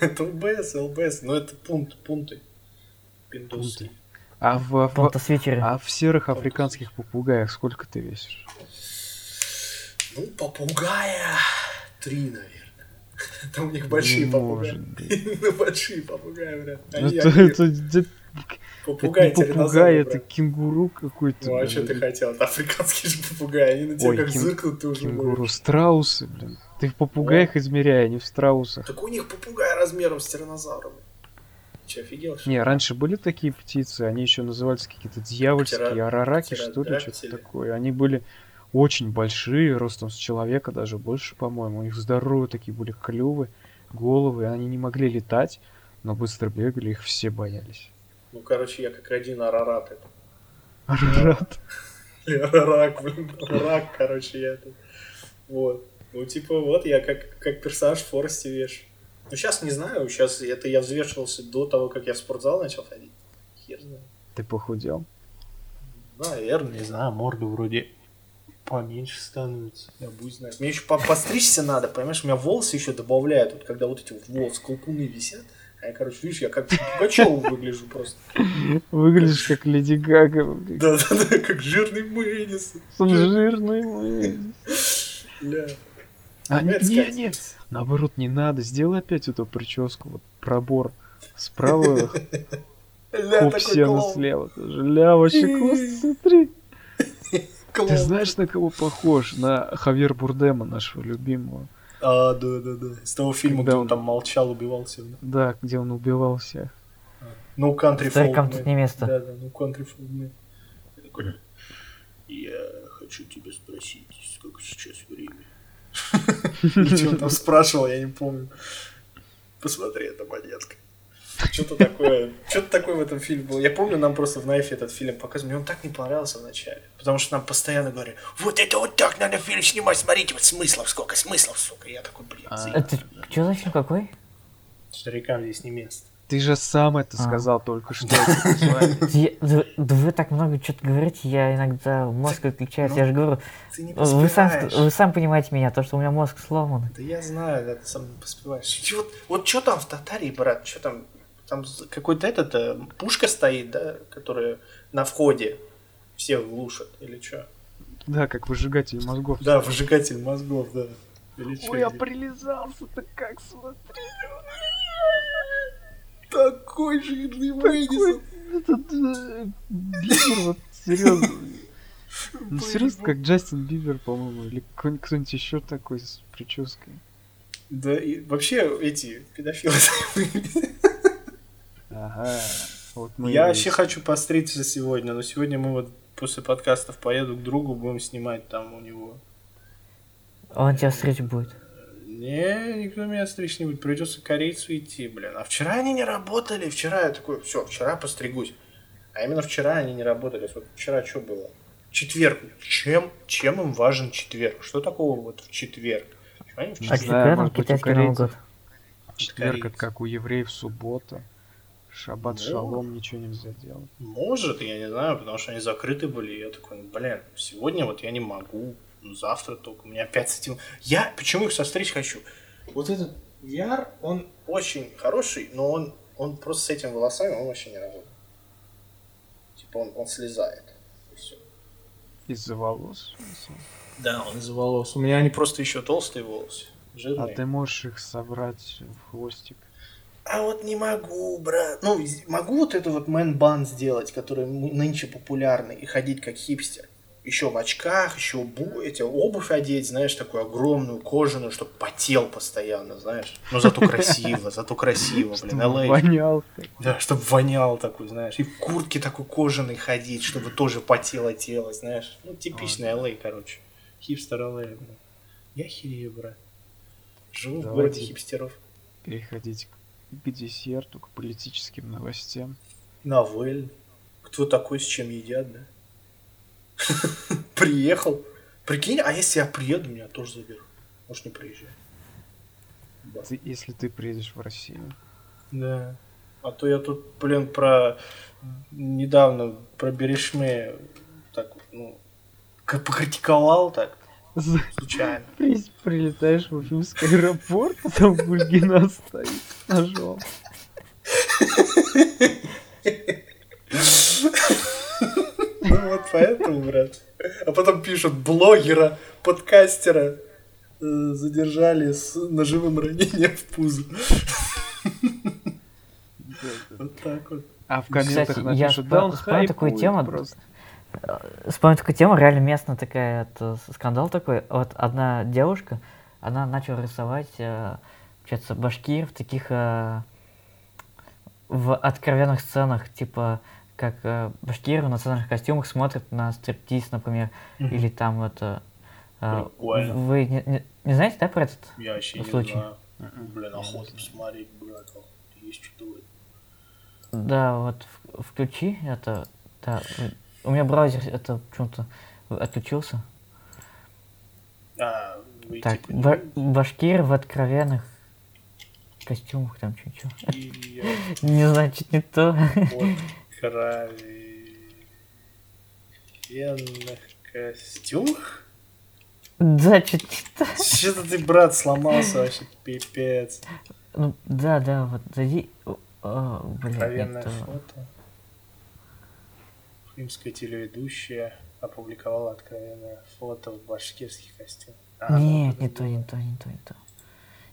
Это ЛБС, ЛБС, но это пункт, пункты. Пиндусы. А в, в- а в серых африканских попугаях сколько ты весишь? Ну, попугая три, наверное. Там у них большие попугаи. Именно большие попугаи, блядь. Они, Попугай, это не попугай, это кенгуру какой-то. Ну, а блин. что ты хотел? Это африканские же попугаи. Они на тебя Ой, как кен- зыркнут, ты уже Кенгуру, можешь. страусы, блин. Ты в попугаях измеряй, а не в страусах. Так у них попугай размером с тиранозавром. Че, офигел, что? Не, раньше были такие птицы, они еще назывались какие-то дьявольские, Птеро- арараки, что ли, что-то такое. Они были очень большие, ростом с человека, даже больше, по-моему. У них здоровые такие были клювы, головы, они не могли летать, но быстро бегали, их все боялись. Ну, короче, я как один арарат. это. Арарат. Арарак, блин. Рак, короче, я тут. Вот. Ну, типа, вот я как, как персонаж в Форесте вешу. Ну, сейчас не знаю, сейчас это я взвешивался до того, как я в спортзал начал ходить. Хер знает. Ты похудел? Наверное, не знаю, морда вроде поменьше становится. Я буду знать. Мне еще по- постричься надо, понимаешь? У меня волосы еще добавляют, вот когда вот эти вот волосы, колпуны висят. А я, короче, видишь, я как Пугачев выгляжу просто. Выглядишь как Леди Гага. Да-да-да, как жирный. Он жирный мой. Бля. А, не, не, наоборот, не надо. Сделай опять эту прическу, вот пробор. Справа хоп, сено слева. Ля, вообще классно, смотри. Ты знаешь, на кого похож? На Хавьер Бурдема, нашего любимого. А, да-да-да. Из того фильма, Когда где он там молчал, убивал всех. да? Да, где он убивал всех. Ну, Country Старикам Folk тут не место. Да-да, ну, Country Folk Man. Я хочу тебя спросить, сколько сейчас время? Или что он там спрашивал, я не помню. Посмотри, это монетка. Что-то такое, что-то такое в этом фильме было. Я помню, нам просто в Найфе этот фильм показывали, мне он так не понравился вначале. Потому что нам постоянно говорили, вот это вот так надо фильм снимать, смотрите, вот смыслов сколько, смыслов, сука. Я такой, блин, А. Это что за фильм какой? Старикам здесь не место. Ты же сам это А. сказал только что. это название. Я- Да да вы так много что-то говорите, я иногда мозг отключается. Я же говорю, вы сам, вы сам понимаете меня, то, что у меня мозг сломан. Да я знаю, да, ты сам не поспеваешь. Вот, вот что там в Татарии, брат, что там? Там какой-то этот, э, пушка стоит, да, которая на входе всех глушит, или что? Да, как выжигатель мозгов. Да, выжигатель мозгов, да. Или чё, Ой, я или- прилизался-то как смотри. Такой жирный Мэдисон. Этот э, Бибер, вот серьезно. Ну серьезно, как Джастин Бибер, по-моему, или кто-нибудь еще такой с прической. Да, и вообще эти педофилы. Ага. Вот мы Я вообще хочу постричься сегодня, но сегодня мы вот после подкастов поеду к другу, будем снимать там у него. Он тебя встретить будет. Не, никто меня стричь не будет. Придется корейцу идти, блин. А вчера они не работали. Вчера я такой, все, вчера постригусь. А именно вчера они не работали. Вот вчера что было? Четверг. Чем, чем им важен четверг? Что такого вот в четверг? Почему они в Не А четверг? у китайский Новый корейцев. год. Четверг это как у евреев суббота. Шаббат Ну. шалом, ничего нельзя делать. Может, я не знаю, потому что они закрыты были. и Я такой, ну, блин, сегодня вот я не могу, ну, завтра только. У меня опять с этим... Я почему их состричь хочу? Вот этот VR, он очень хороший, но он, он просто с этими волосами, он вообще не работает. Типа он, он слезает. Из-за волос. Да, он из-за волос. У меня они просто еще толстые волосы. А Жирные. ты можешь их собрать в хвостик. А вот не могу, брат. Ну, могу вот это вот мэн-бан сделать, который нынче популярный, и ходить как хипстер. Еще в очках, еще бу эти, обувь одеть, знаешь, такую огромную, кожаную, чтобы потел постоянно, знаешь. Но зато красиво, зато красиво, блин, Чтобы вонял. Да, чтобы вонял такой, знаешь. И в куртке такой кожаной ходить, чтобы тоже потело тело, знаешь. Ну, типичный LA, короче. Хипстер LA, блин. Я херею, брат. Живу в городе хипстеров. Переходить к- к десерту, к политическим новостям. Навель. Кто такой, с чем едят, да? Приехал. Прикинь, а если я приеду, меня тоже заберут. Может, не приезжай. Да. Ты- если ты приедешь в Россию. Да. А то я тут, блин, про... Недавно про Берешме так, ну, как покритиковал так, случайно. При- Прилетаешь в Уфимский аэропорт, а там Бульгина стоит с ножом. Ну вот поэтому, брат. А потом пишут блогера, подкастера э, задержали с ножевым ранением в пузо. Вот так вот. А в комментах Кстати, я напишут, вспо- да он вспомнил такую тему. просто. Вспомнил такую тему, реально местная такая, это, скандал такой. Вот одна девушка, она начала рисовать, э, получается, башкир в таких, э, в откровенных сценах, типа, как э, башкир в национальных костюмах смотрят на стриптиз, например, или там это... э, Прикольно. вы не, не- не знаете, да, про этот? Я вообще не Случай. знаю. Блин, охота посмотреть, брат. охота. Есть что-то. Да, вот включи это, да, у меня браузер это почему-то отключился. А, вы Так, типа ба- башкир в откровенных костюмах, там. Илья Не знаю, чуть не то. под кровенных костюмах? Да, чуть не то. Что-то ты, брат, сломался вообще, пипец. Ну, да, да, вот зайди. О, блин, Откровенное фото. Римская телеведущая опубликовала откровенное фото в башкирских костюмах. А, Нет, не то, не то, не то, не то.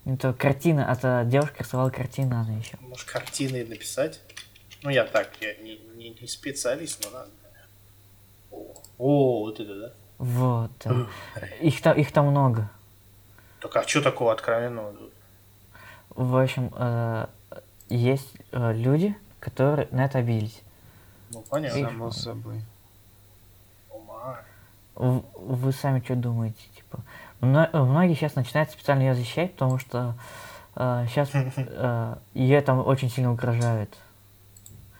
Не то, картина, это девушка рисовала картину, она еще. Может, картины написать? Ну, я так, я не, не, не специалист, но надо. О, о, вот это, да? Вот. да. Их там, их там много. Так а что такого откровенного? тут? В общем, э, есть э, люди, которые на это обиделись. Ну, понятно. Само собой. Вы сами что думаете? Типа, мно- многие сейчас начинают специально ее защищать, потому что сейчас ее там очень сильно угрожают.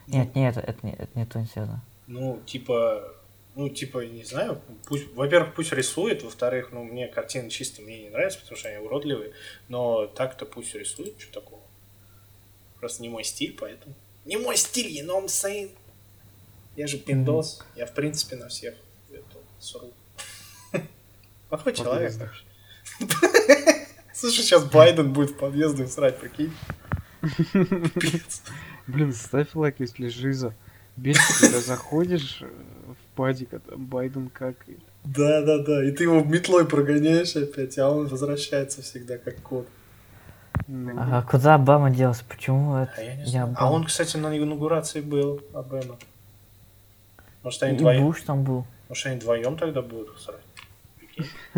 Нет, нет, это не, это не то не связано. Ну, типа, ну, типа, не знаю, пусть, во-первых, пусть рисует, во-вторых, ну, мне картины чисто мне не нравятся, потому что они уродливые, но так-то пусть рисует, что такого. Просто не мой стиль, поэтому. Не мой стиль, you know what I'm saying? Я же пиндос, я, в принципе, на всех это, сру. Плохой человек. Слушай, сейчас Байден будет в подъезде срать, прикинь. Блин, ставь лайк, если жиза. Бесит, когда заходишь э, в падик, а там Байден какает. Да, да, да. И ты его метлой прогоняешь опять, а он возвращается всегда как кот. Ну, А куда Обама делся? Почему это? А я не знаю. А он, кстати, на инаугурации был, Обама. Может, они И вдвоем, Буш там был. может, они вдвоем тогда будут срать?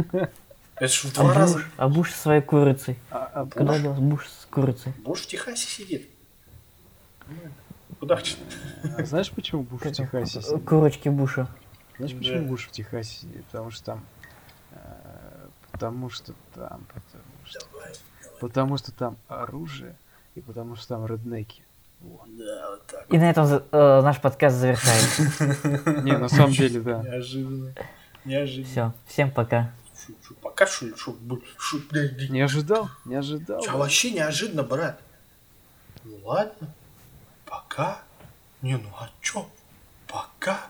Это ж в А два раза. Буш, а Буш со своей курицей. а- а Куда Буш? делся Буш с курицей? Буш в Техасе сидит. Удачно. А знаешь, почему Буш в Техасе сидит? Курочки Буша. Знаешь, почему Да. Буш в Техасе сидит? Потому что там... э, Потому что там... Потому что, потому что там оружие, и потому что там реднеки. Да, вот так. И на этом э, наш подкаст завершается. Не, на самом деле, да. Неожиданно. Неожиданно. Все, всем пока. Пока что ли? Не ожидал? Не ожидал. А вообще неожиданно, брат. Ну ладно. Пока. Не, ну а чё? Пока.